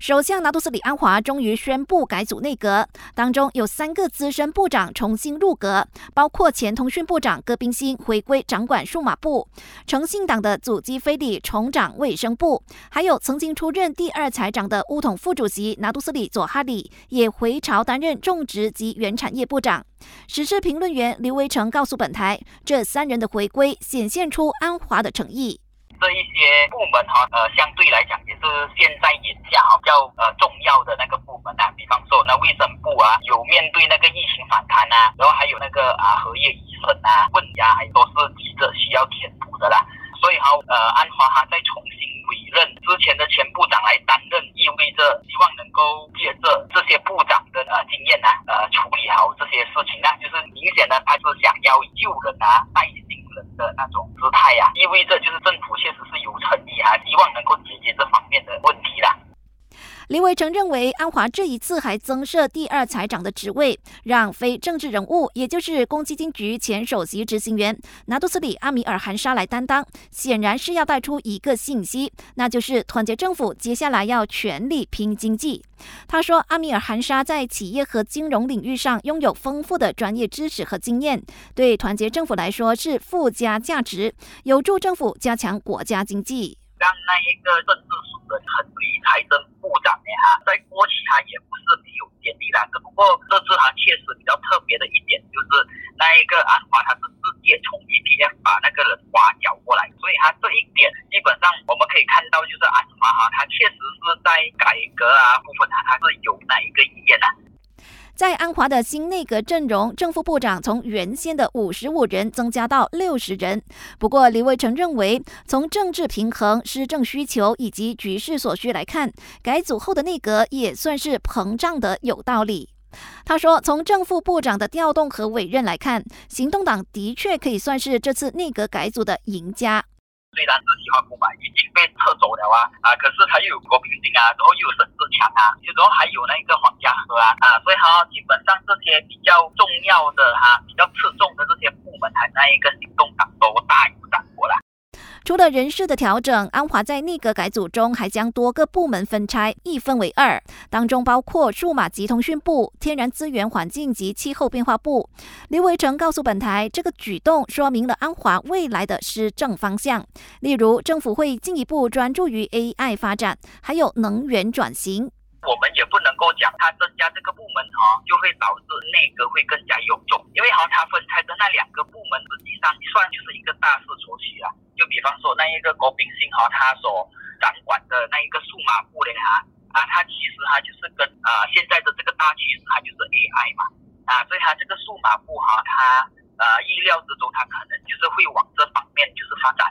首相拿督斯里安华终于宣布改组内阁，当中有三个资深部长重新入阁，包括前通讯部长戈宾辛回归掌管数码部，诚信党的祖基菲里重掌卫生部，还有曾经出任第二财长的乌统副主席拿督斯里佐哈里也回朝担任种植及原产业部长。时事评论员刘维成告诉本台，这三人的回归显现出安华的诚意。这一些部门哈，呃，相对来讲也是现在影响较呃重要的那个部门啊，比方说那卫生部啊，有面对那个疫情反弹啊，然后还有那个啊荷叶医生啊，问家还都是急着需要填补的啦。所以哈，呃，安华哈再重新委任之前的前部长来担任，意味着希望能够借着这些部长的呃经验呢，呃，处理好这些事情啊，就是明显的他是想要救人啊，带新人的那种姿态呀，意味着就是政府确实是有诚意啊，希望能够解决这方面的问题啦。李伟成认为，安华这一次还增设第二财长的职位，让非政治人物，也就是公积金局前首席执行员拿督斯里阿米尔汗沙来担当，显然是要带出一个信息，那就是团结政府接下来要全力拼经济。他说，阿米尔汗沙在企业和金融领域上拥有丰富的专业知识和经验，对团结政府来说是附加价值，有助政府加强国家经济。让那一个政治属人很厉害政。部长呢哈，在过去他也不是没有潜力啦，只不过这次他确实比较特别的一点就是那一个安华他是直接从 EPF 把那个人挖角过来，所以他这一点基本上我们可以看到就是安华哈，他确实是在改革啊部分他他是有那一个意愿的。在安华的新内阁阵容，正副部长从原先的五十五人增加到六十人。不过，李伟成认为，从政治平衡、施政需求以及局势所需来看，改组后的内阁也算是膨胀的有道理。他说，从正副部长的调动和委任来看，行动党的确可以算是这次内阁改组的赢家。虽然是计划部嘛已经被撤走了啊啊，可是他又有国平定啊，然后又有沈志强啊，然后还有那个黄家和啊啊，所以哈，基本上这些比较重要的哈、比较侧重的这些部门，还在一个行动党。除了人事的调整，安华在内阁改组中还将多个部门分拆，一分为二，当中包括数码及通讯部、天然资源环境及气候变化部。刘维成告诉本台，这个举动说明了安华未来的施政方向，例如政府会进一步专注于 AI 发展，还有能源转型。比方说那一个郭炳新哈，他所掌管的那一个数码部嘞哈啊，它其实它就是跟啊现在的这个大趋势，它就是 AI 嘛。啊，所以它这个数码部哈，它呃意料之中它可能就是会往这方面就是发展。